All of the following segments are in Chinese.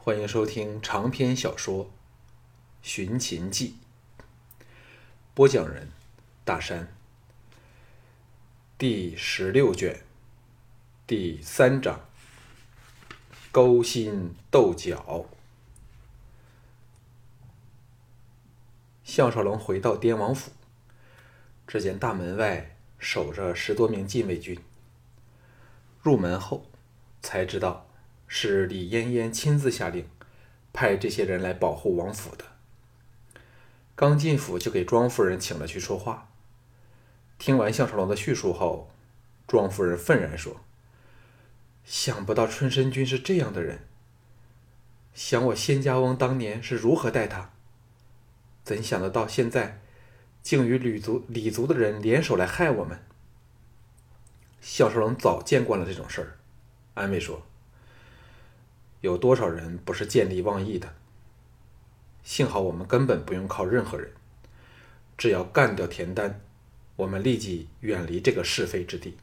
欢迎收听长篇小说《寻秦记》，播讲人：大山。第十六卷，第三章：勾心斗角。项少龙回到滇王府，只见大门外守着十多名禁卫军。入门后，才知道。是李嫣嫣亲自下令，派这些人来保护王府的。刚进府就给庄夫人请了去说话。听完项少龙的叙述后，庄夫人愤然说：“想不到春申君是这样的人。想我仙家翁当年是如何待他，怎想得到现在，竟与吕族、李族的人联手来害我们？”项少龙早见惯了这种事儿，安慰说。有多少人不是见利忘义的？幸好我们根本不用靠任何人，只要干掉田丹，我们立即远离这个是非之地，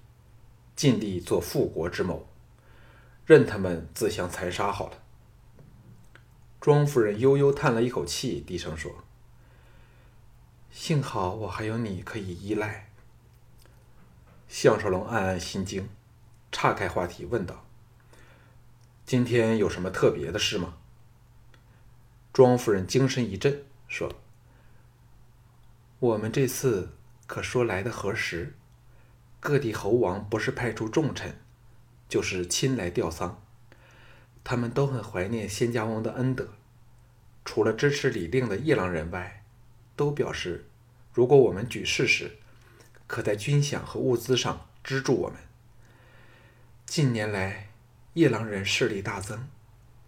尽力做复国之谋，任他们自相残杀好了。庄夫人悠悠叹了一口气，低声说：“幸好我还有你可以依赖。”项少龙暗暗心惊，岔开话题问道。今天有什么特别的事吗？庄夫人精神一振，说：“我们这次可说来的何时？各地侯王不是派出重臣，就是亲来吊丧。他们都很怀念仙家翁的恩德。除了支持李令的夜郎人外，都表示，如果我们举事时，可在军饷和物资上资助我们。近年来。”夜郎人势力大增，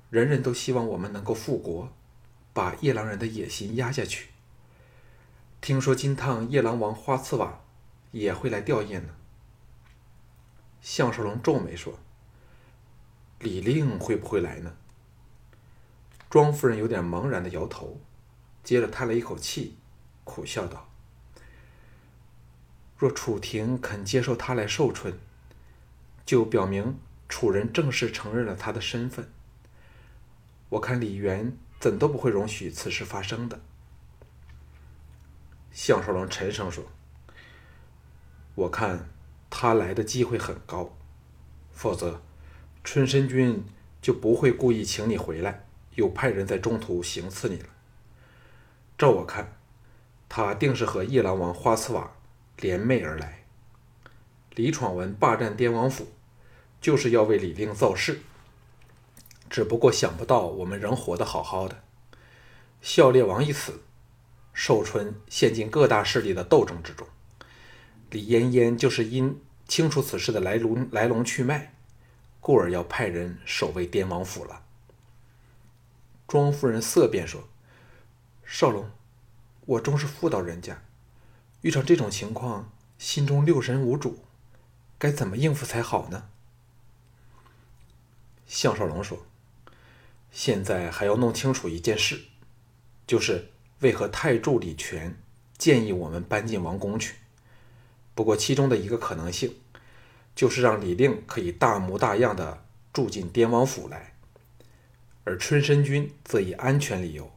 人人都希望我们能够复国，把夜郎人的野心压下去。听说金汤夜郎王花次瓦也会来吊唁呢。项少龙皱眉说：“李令会不会来呢？”庄夫人有点茫然的摇头，接着叹了一口气，苦笑道：“若楚廷肯接受他来寿春，就表明。”楚人正式承认了他的身份。我看李元怎都不会容许此事发生的。项少龙沉声说：“我看他来的机会很高，否则春申君就不会故意请你回来，又派人在中途行刺你了。照我看，他定是和夜郎王花次瓦联袂而来。李闯文霸占滇王府。”就是要为李令造势，只不过想不到我们仍活得好好的。孝烈王一死，寿春陷进各大势力的斗争之中。李嫣嫣就是因清楚此事的来龙来龙去脉，故而要派人守卫滇王府了。庄夫人色变说：“少龙，我终是妇道人家，遇上这种情况，心中六神无主，该怎么应付才好呢？”项少龙说：“现在还要弄清楚一件事，就是为何太柱李全建议我们搬进王宫去。不过其中的一个可能性，就是让李令可以大模大样的住进滇王府来，而春申君则以安全理由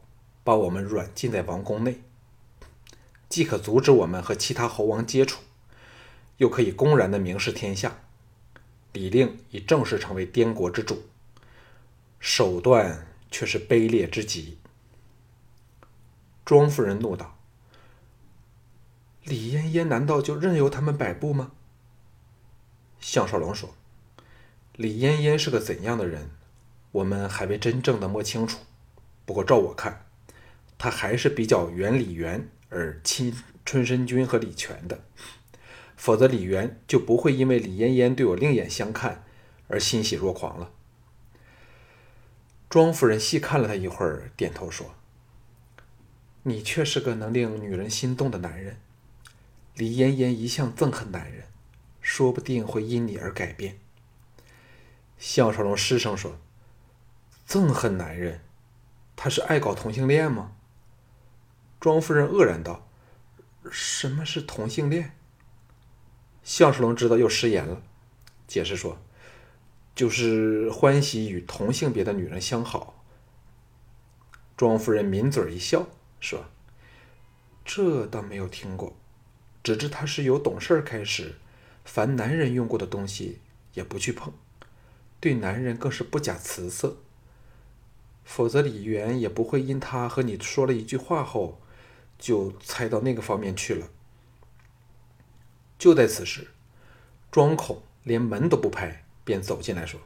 把我们软禁在王宫内，既可阻止我们和其他侯王接触，又可以公然的明示天下。”李令已正式成为滇国之主，手段却是卑劣之极。庄夫人怒道：“李嫣嫣难道就任由他们摆布吗？”项少龙说：“李嫣嫣是个怎样的人，我们还未真正的摸清楚。不过照我看，她还是比较远李元而亲春申君和李全的。”否则，李渊就不会因为李嫣嫣对我另眼相看而欣喜若狂了。庄夫人细看了他一会儿，点头说：“你却是个能令女人心动的男人。李嫣嫣一向憎恨男人，说不定会因你而改变。”项少龙失声说：“憎恨男人？他是爱搞同性恋吗？”庄夫人愕然道：“什么是同性恋？”项少龙知道又失言了，解释说：“就是欢喜与同性别的女人相好，庄夫人抿嘴一笑，说：“这倒没有听过，只知他是由懂事开始，凡男人用过的东西也不去碰，对男人更是不假辞色。否则李元也不会因他和你说了一句话后，就猜到那个方面去了。”就在此时，庄孔连门都不拍，便走进来说：“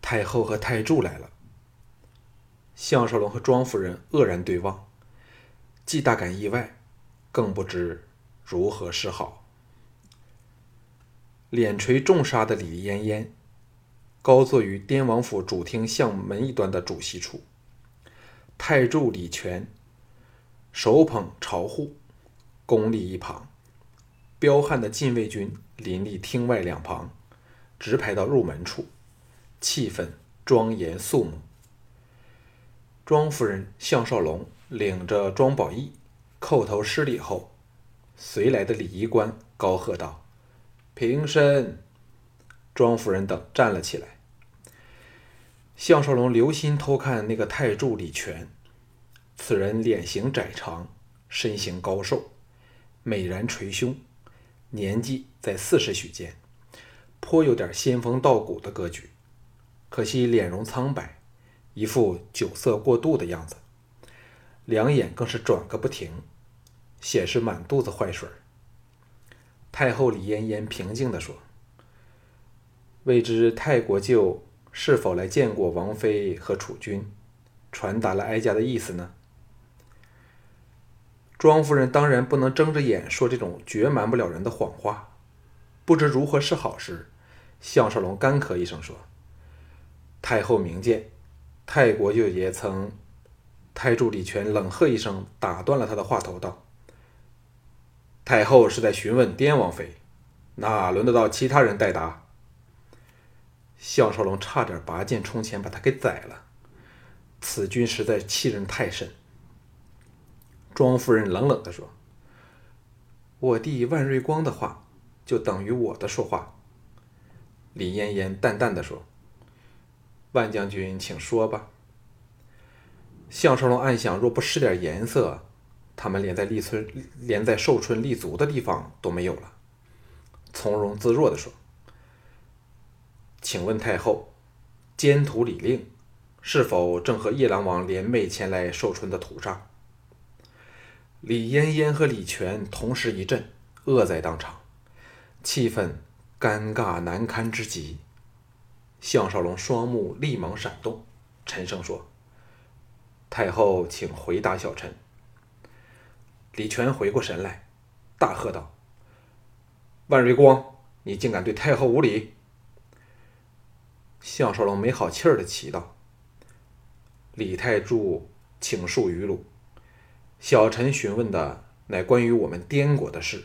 太后和太柱来了。”项少龙和庄夫人愕然对望，既大感意外，更不知如何是好。脸垂重纱的李嫣嫣，高坐于滇王府主厅向门一端的主席处。太柱李全手捧朝户，恭立一旁。彪悍的禁卫军林立厅外两旁，直排到入门处，气氛庄严肃穆。庄夫人项少龙领着庄宝义叩头施礼后，随来的礼仪官高喝道：“平身！”庄夫人等站了起来。项少龙留心偷看那个太助李全，此人脸型窄长，身形高瘦，美髯垂胸。年纪在四十许间，颇有点仙风道骨的格局，可惜脸容苍白，一副酒色过度的样子，两眼更是转个不停，显示满肚子坏水。太后李嫣嫣平静地说：“未知太国舅是否来见过王妃和储君，传达了哀家的意思呢？”庄夫人当然不能睁着眼说这种绝瞒不了人的谎话，不知如何是好时，项少龙干咳一声说：“太后明鉴，泰国舅爷曾……”太助李全冷喝一声，打断了他的话头，道：“太后是在询问滇王妃，哪轮得到其他人代答？”项少龙差点拔剑冲前把他给宰了，此君实在欺人太甚。庄夫人冷冷地说：“我弟万瑞光的话，就等于我的说话。”李嫣嫣淡淡的说：“万将军，请说吧。”项少龙暗想：若不施点颜色，他们连在立春、连在寿春立足的地方都没有了。从容自若的说：“请问太后，监徒李令是否正和夜郎王联袂前来寿春的途上？”李嫣嫣和李全同时一震，愕在当场，气氛尴尬难堪之极。项少龙双目立马闪动，沉声说：“太后，请回答小臣。”李全回过神来，大喝道：“万瑞光，你竟敢对太后无礼！”项少龙没好气儿的祈道：“李太柱，请恕愚鲁。”小臣询问的乃关于我们滇国的事，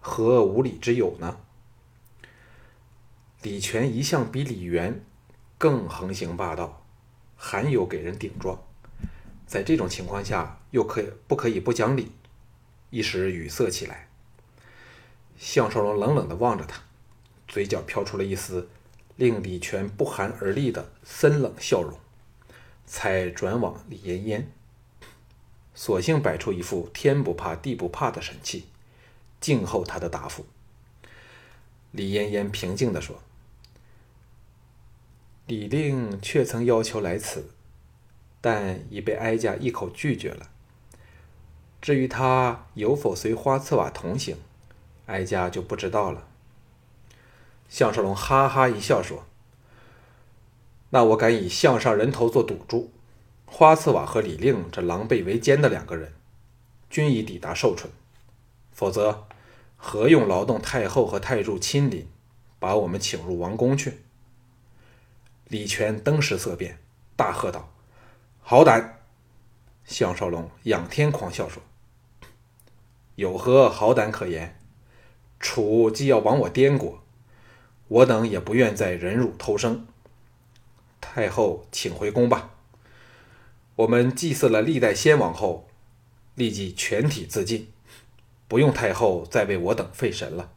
何无礼之有呢？李全一向比李元更横行霸道，罕有给人顶撞，在这种情况下又可不可以不讲理？一时语塞起来。项少龙冷冷地望着他，嘴角飘出了一丝令李全不寒而栗的森冷笑容，才转往李嫣嫣。索性摆出一副天不怕地不怕的神气，静候他的答复。李嫣嫣平静地说：“李令却曾要求来此，但已被哀家一口拒绝了。至于他有否随花刺瓦同行，哀家就不知道了。”项少龙哈哈一笑说：“那我敢以项上人头做赌注。”花刺瓦和李令这狼狈为奸的两个人，均已抵达寿春，否则何用劳动太后和太柱亲临，把我们请入王宫去？李全登时色变，大喝道：“好胆！”项少龙仰天狂笑说：“有何好胆可言？楚既要亡我滇国，我等也不愿再忍辱偷生。太后，请回宫吧。”我们祭祀了历代先王后，立即全体自尽，不用太后再为我等费神了。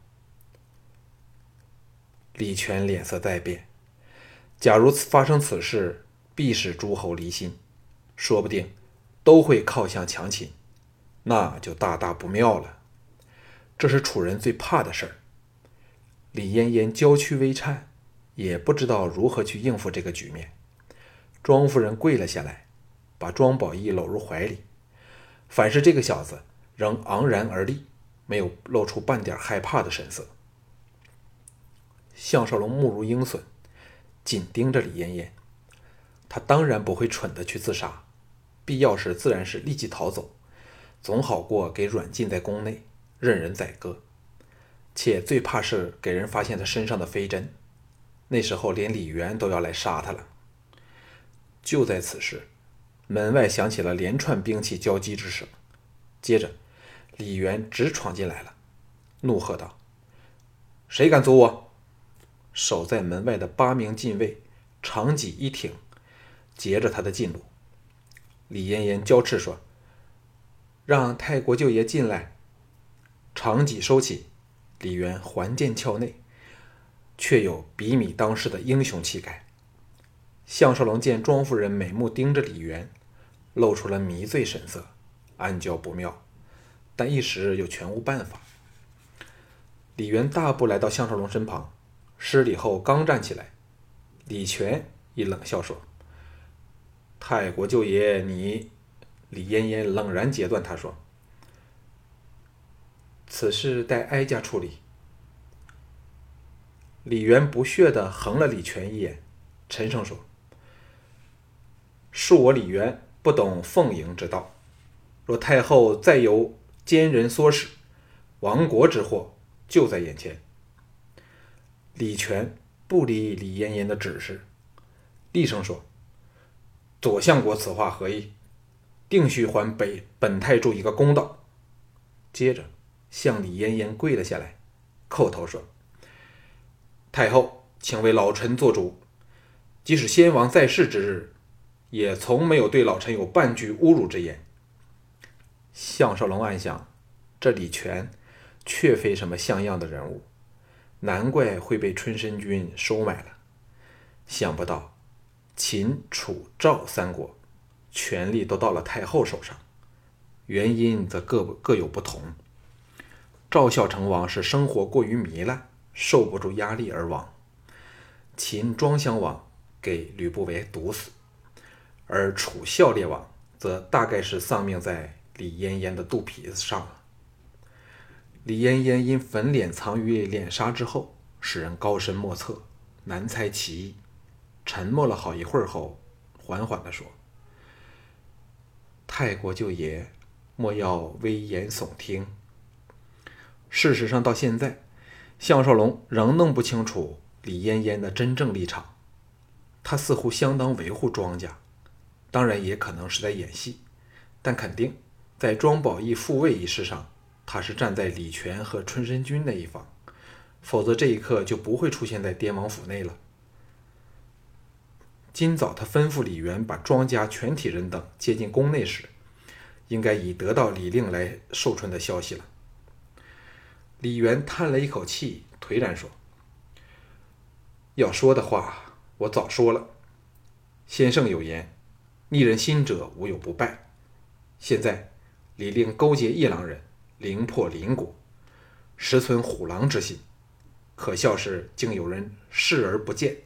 李全脸色再变，假如发生此事，必使诸侯离心。说不定都会靠向强秦，那就大大不妙了。这是楚人最怕的事儿。李嫣嫣娇躯微颤，也不知道如何去应付这个局面。庄夫人跪了下来，把庄宝义搂入怀里。反是这个小子仍昂然而立，没有露出半点害怕的神色。项少龙目如鹰隼，紧盯着李嫣嫣。他当然不会蠢的去自杀，必要时自然是立即逃走，总好过给软禁在宫内，任人宰割。且最怕是给人发现他身上的飞针，那时候连李渊都要来杀他了。就在此时，门外响起了连串兵器交击之声，接着李渊直闯进来了，怒喝道：“谁敢阻我？”守在门外的八名禁卫长戟一挺，截着他的进路。李嫣嫣娇斥说：“让太国舅爷进来。”长戟收起。李渊环剑鞘内，却有比米当世的英雄气概。项少龙见庄夫人美目盯着李渊，露出了迷醉神色，暗叫不妙，但一时又全无办法。李渊大步来到项少龙身旁，施礼后刚站起来，李全一冷笑说：“泰国舅爷，你……”李嫣嫣冷然截断他说。此事待哀家处理。李渊不屑地横了李全一眼，沉声说：“恕我李渊不懂奉迎之道。若太后再由奸人唆使，亡国之祸就在眼前。”李全不理李嫣嫣的指示，厉声说：“左相国此话何意？定须还北本太柱一个公道。”接着。向李嫣嫣跪了下来，叩头说：“太后，请为老臣做主。即使先王在世之日，也从没有对老臣有半句侮辱之言。”项少龙暗想：这李全确非什么像样的人物，难怪会被春申君收买了。想不到秦、楚、赵三国权力都到了太后手上，原因则各各有不同。赵孝成王是生活过于糜烂，受不住压力而亡；秦庄襄王给吕不韦毒死，而楚孝烈王则大概是丧命在李嫣嫣的肚皮子上了。李嫣嫣因粉脸藏于脸纱之后，使人高深莫测，难猜其意。沉默了好一会儿后，缓缓地说：“太国舅爷，莫要危言耸听。”事实上，到现在，项少龙仍弄不清楚李嫣嫣的真正立场。他似乎相当维护庄家，当然也可能是在演戏，但肯定在庄宝义复位一事上，他是站在李全和春申君那一方，否则这一刻就不会出现在滇王府内了。今早他吩咐李元把庄家全体人等接进宫内时，应该已得到李令来寿春的消息了。李元叹了一口气，颓然说：“要说的话，我早说了。先生有言，逆人心者无有不败。现在李令勾结夜郎人，凌破邻国，实存虎狼之心。可笑是竟有人视而不见，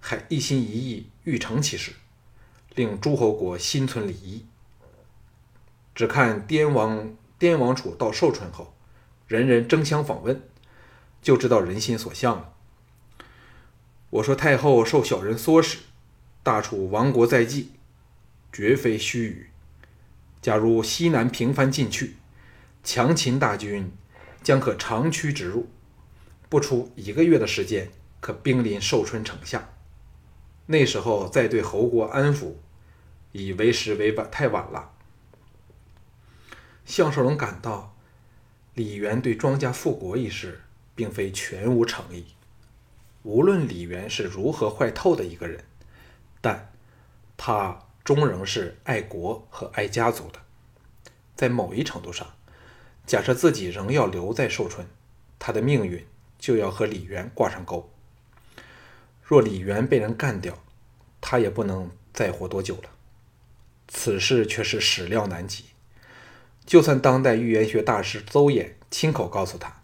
还一心一意欲成其事，令诸侯国心存礼仪。只看滇王滇王楚到寿春后。”人人争相访问，就知道人心所向了。我说太后受小人唆使，大楚亡国在即，绝非虚语。假如西南平番进去，强秦大军将可长驱直入，不出一个月的时间，可兵临寿春城下。那时候再对侯国安抚，已为时为晚，太晚了。项少龙感到。李元对庄家复国一事，并非全无诚意。无论李元是如何坏透的一个人，但他终仍是爱国和爱家族的。在某一程度上，假设自己仍要留在寿春，他的命运就要和李渊挂上钩。若李渊被人干掉，他也不能再活多久了。此事却是始料难及。就算当代预言学大师邹衍亲口告诉他，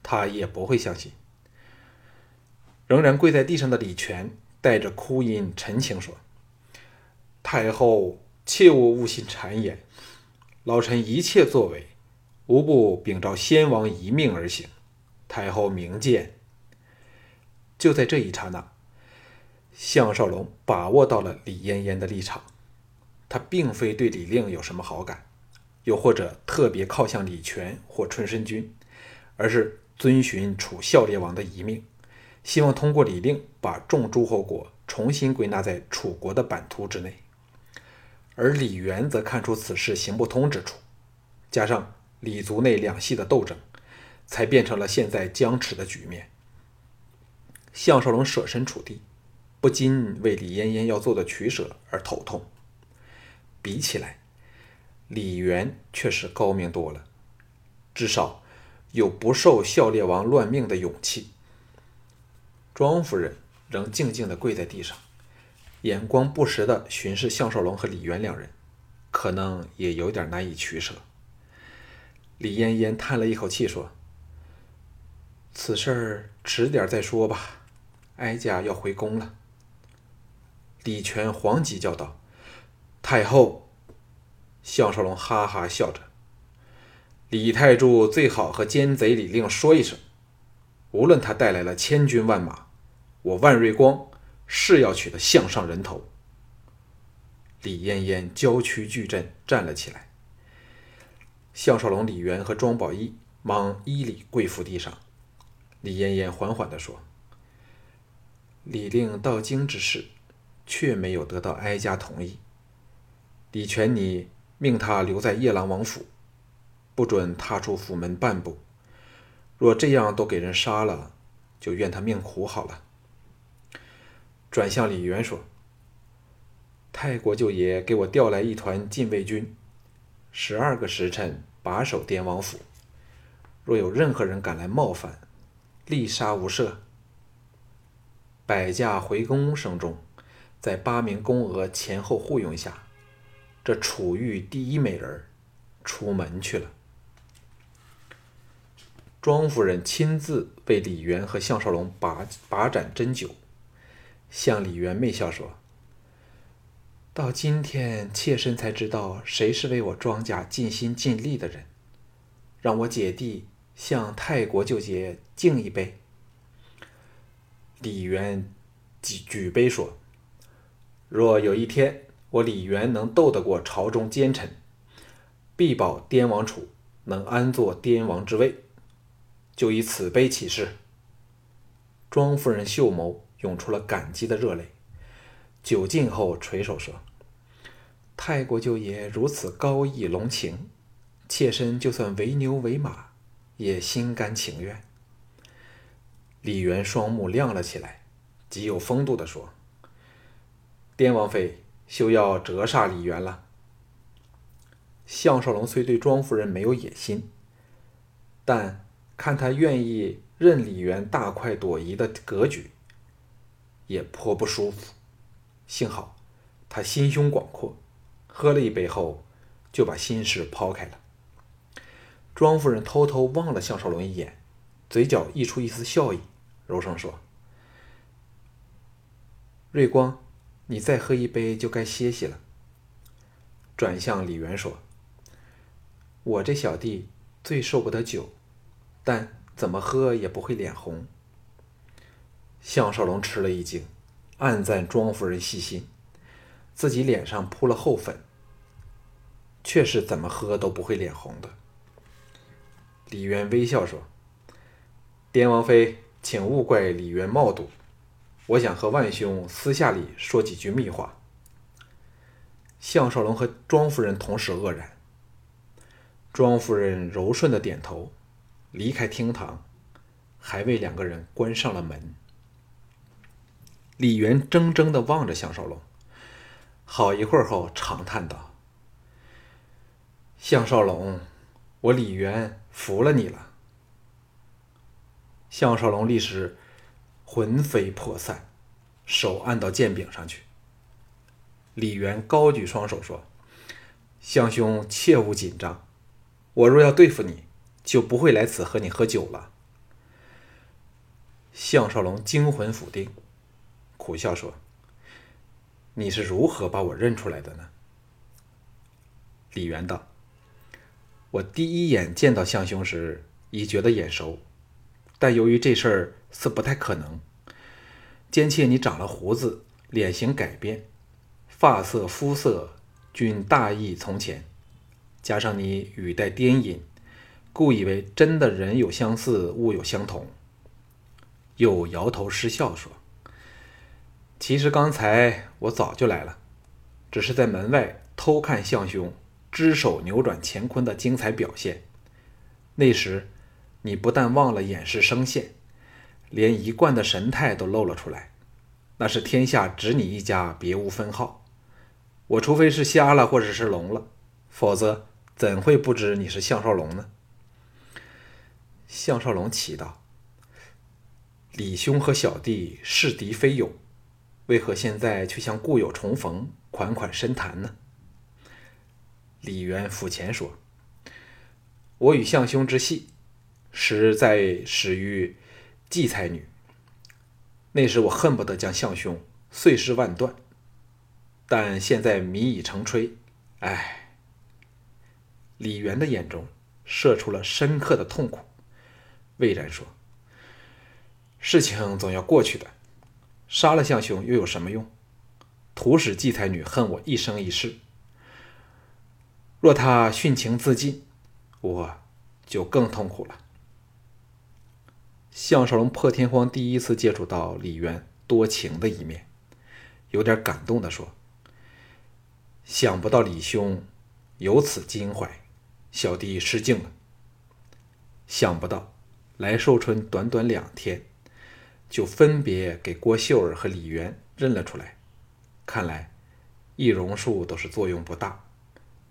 他也不会相信。仍然跪在地上的李全带着哭音陈情说：“太后，切勿误信谗言，老臣一切作为，无不秉照先王遗命而行。太后明鉴。”就在这一刹那，项少龙把握到了李嫣嫣的立场，他并非对李令有什么好感，又或者特别靠向李全或春申君，而是遵循楚孝烈王的遗命，希望通过李令把众诸侯国重新归纳在楚国的版图之内。而李元则看出此事行不通之处，加上李族内两系的斗争，才变成了现在僵持的局面。项少龙舍身处地，不禁为李嫣嫣要做的取舍而头痛。比起来，李元确实高明多了，至少有不受孝烈王乱命的勇气。庄夫人仍静静地跪在地上，眼光不时地巡视项少龙和李元两人，可能也有点难以取舍。李嫣嫣叹了一口气说：“此事迟点再说吧。”哀家要回宫了。李全惶急叫道：“太后！”项少龙哈哈笑着：“李太柱最好和奸贼李令说一声，无论他带来了千军万马，我万瑞光是要取得项上人头。”李嫣嫣娇躯巨震，站了起来。项少龙、李元和庄宝义忙依礼跪伏地上。李嫣嫣缓缓地说。李令到京之事，却没有得到哀家同意。李全，你命他留在夜郎王府，不准踏出府门半步。若这样都给人杀了，就怨他命苦好了。转向李元说：“泰国舅爷给我调来一团禁卫军，十二个时辰把守滇王府，若有任何人敢来冒犯，立杀无赦。”百驾回宫声中，在八名宫娥前后护拥下，这楚玉第一美人出门去了。庄夫人亲自为李元和项少龙把把盏斟酒，向李元媚笑说：“到今天，妾身才知道谁是为我庄家尽心尽力的人，让我姐弟向泰国舅爷敬一杯。”李元举举杯说：“若有一天我李元能斗得过朝中奸臣，必保滇王储能安坐滇王之位，就以此杯起誓。”庄夫人秀眸涌出了感激的热泪，酒尽后垂手说：“泰国舅爷如此高义隆情，妾身就算为牛为马，也心甘情愿。”李元双目亮了起来，极有风度地说：“滇王妃休要折煞李元了。”项少龙虽对庄夫人没有野心，但看他愿意任李元大快朵颐的格局，也颇不舒服。幸好他心胸广阔，喝了一杯后就把心事抛开了。庄夫人偷偷望了项少龙一眼，嘴角溢出一丝笑意。柔声说：“瑞光，你再喝一杯就该歇息了。”转向李元说：“我这小弟最受不得酒，但怎么喝也不会脸红。”项少龙吃了一惊，暗赞庄夫人细心，自己脸上铺了厚粉，却是怎么喝都不会脸红的。李渊微笑说：“滇王妃。”请勿怪李渊冒赌，我想和万兄私下里说几句密话。项少龙和庄夫人同时愕然，庄夫人柔顺的点头，离开厅堂，还为两个人关上了门。李渊怔怔的望着项少龙，好一会儿后长叹道：“项少龙，我李渊服了你了。”项少龙立时魂飞魄散，手按到剑柄上去。李元高举双手说：“相兄切勿紧张，我若要对付你，就不会来此和你喝酒了。”项少龙惊魂甫定，苦笑说：“你是如何把我认出来的呢？”李元道：“我第一眼见到相兄时，已觉得眼熟，但由于这事儿似不太可能，兼且你长了胡子，脸型改变，发色、肤色均大异从前，加上你语带颠音，故以为真的人有相似，物有相同。”又摇头失笑说：“其实刚才我早就来了，只是在门外偷看向兄只手扭转乾坤的精彩表现。那时你不但忘了掩饰声线，连一贯的神态都露了出来。那是天下只你一家，别无分号。我除非是瞎了，或者是聋了，否则怎会不知你是项少龙呢？”项少龙奇道。李兄和小弟是敌非友，为何现在却像故友重逢，款款深谈呢？李渊抚前说：“我与相兄之戏，实在始于季才女。那时我恨不得将相兄碎尸万段，但现在米已成炊。唉。”李渊的眼中射出了深刻的痛苦，魏然说。事情总要过去的，杀了相兄又有什么用？徒使季才女恨我一生一世。若他殉情自尽，我就更痛苦了。项少龙破天荒第一次接触到李渊多情的一面，有点感动的说：“想不到李兄有此襟怀，小弟失敬了。想不到来寿春短短两天。”就分别给郭秀儿和李渊认了出来，看来易容术都是作用不大。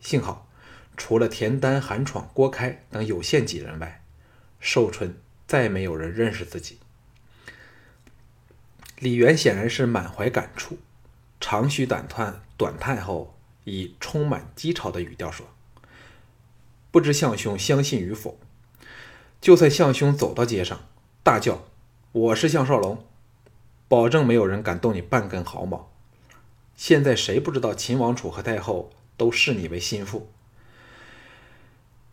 幸好除了田丹、韩闯、郭开等有限几人外，寿春再没有人认识自己。李渊显然是满怀感触，长吁短叹，短叹后以充满讥嘲的语调说：“不知相兄相信与否？就算相兄走到街上，大叫。”我是项少龙，保证没有人敢动你半根毫毛。现在谁不知道秦王储和太后都视你为心腹？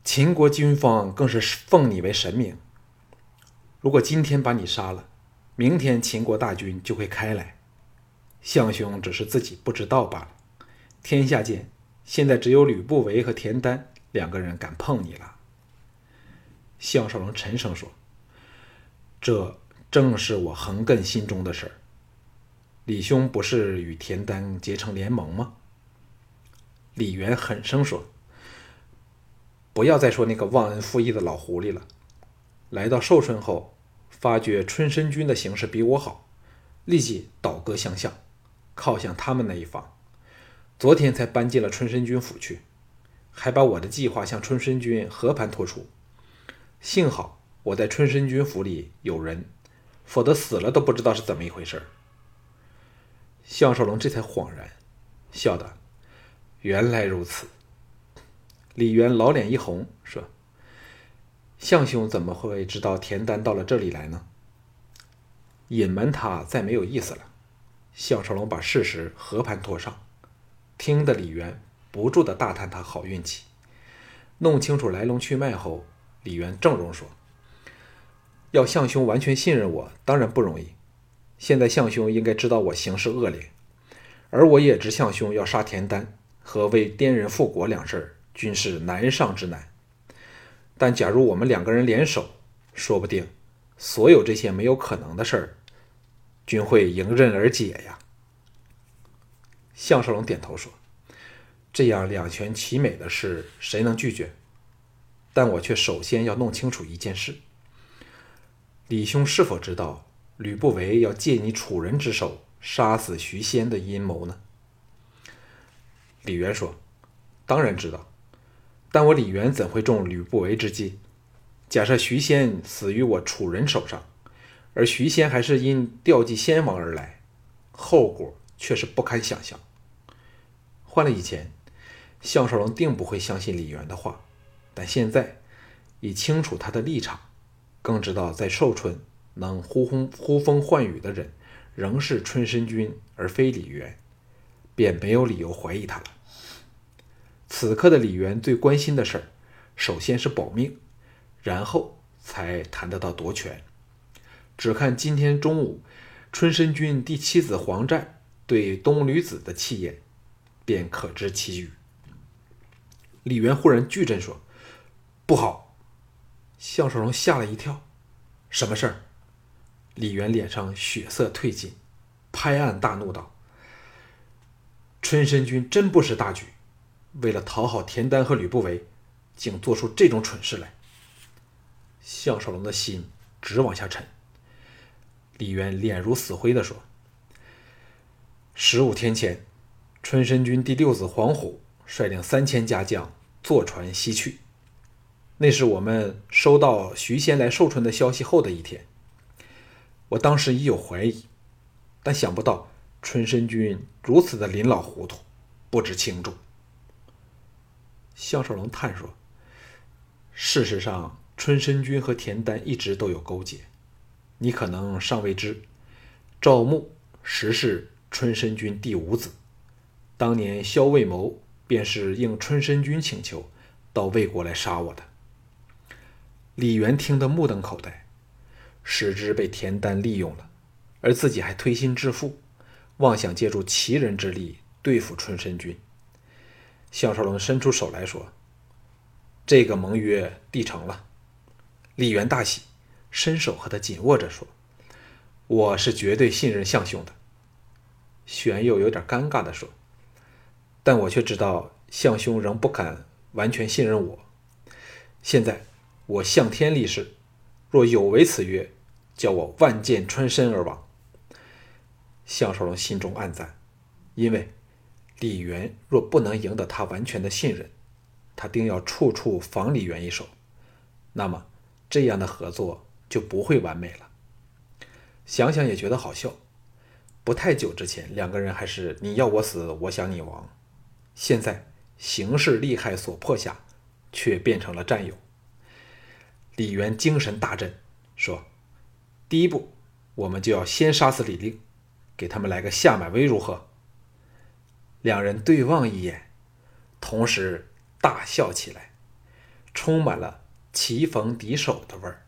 秦国军方更是奉你为神明。如果今天把你杀了，明天秦国大军就会开来。项兄只是自己不知道罢了。天下间，现在只有吕不韦和田丹两个人敢碰你了。项少龙沉声说：“这。”正是我横亘心中的事儿。李兄不是与田丹结成联盟吗？李元狠声说：“不要再说那个忘恩负义的老狐狸了。来到寿春后，发觉春申君的形势比我好，立即倒戈相向，靠向他们那一方。昨天才搬进了春申君府去，还把我的计划向春申君和盘托出。幸好我在春申君府里有人。”否则死了都不知道是怎么一回事项少龙这才恍然，笑道：“原来如此。”李渊老脸一红，说：“项兄怎么会知道田丹到了这里来呢？”隐瞒他再没有意思了。项少龙把事实和盘托上，听得李渊不住的大叹他好运气。弄清楚来龙去脉后，李渊正容说。要相兄完全信任我，当然不容易。现在相兄应该知道我行事恶劣，而我也知相兄要杀田丹和为滇人复国两事儿均是难上之难。但假如我们两个人联手，说不定所有这些没有可能的事儿，均会迎刃而解呀。项少龙点头说：“这样两全其美的事，谁能拒绝？但我却首先要弄清楚一件事。”李兄是否知道吕不韦要借你楚人之手杀死徐仙的阴谋呢？李渊说：“当然知道，但我李渊怎会中吕不韦之计？假设徐仙死于我楚人手上，而徐仙还是因吊祭先王而来，后果却是不堪想象。换了以前，项少龙定不会相信李渊的话，但现在已清楚他的立场，更知道在寿春能呼风呼风唤雨的人仍是春申君而非李渊，便没有理由怀疑他了。此刻的李渊最关心的事儿，首先是保命，然后才谈得到夺权。只看今天中午，春申君第七子黄湛对东吕子的气焰，便可知其语。李渊忽然巨震说：“不好！”项少龙吓了一跳：“什么事儿？”李渊脸上血色褪尽，拍案大怒道：“春申君真不识大局！”为了讨好田丹和吕不韦，竟做出这种蠢事来。项少龙的心直往下沉。李渊脸如死灰地说：“十五天前，春申君第六子黄虎率领三千家将坐船西去。那是我们收到徐仙来寿春的消息后的一天。我当时已有怀疑，但想不到春申君如此的临老糊涂，不知轻重。”项少龙叹说：“事实上，春申君和田丹一直都有勾结。你可能尚未知，赵牧实是春申君第五子。当年萧卫谋便是应春申君请求，到魏国来杀我的。”李元听得目瞪口呆，使之被田丹利用了，而自己还推心置腹，妄想借助奇人之力对付春申君。项少龙伸出手来说：“这个盟约缔成了。”李元大喜，伸手和他紧握着说：“我是绝对信任项兄的。”玄佑有点尴尬的说：“但我却知道项兄仍不肯完全信任我。现在我向天立誓，若有违此约，叫我万箭穿身而亡。”项少龙心中暗赞，因为。李元若不能赢得他完全的信任，他定要处处防李元一手，那么这样的合作就不会完美了。想想也觉得好笑。不太久之前，两个人还是你要我死，我想你亡，现在形势利害所迫下，却变成了战友。李渊精神大振，说：“第一步，我们就要先杀死李令，给他们来个下马威，如何？”两人对望一眼，同时大笑起来，充满了棋逢敌手的味儿。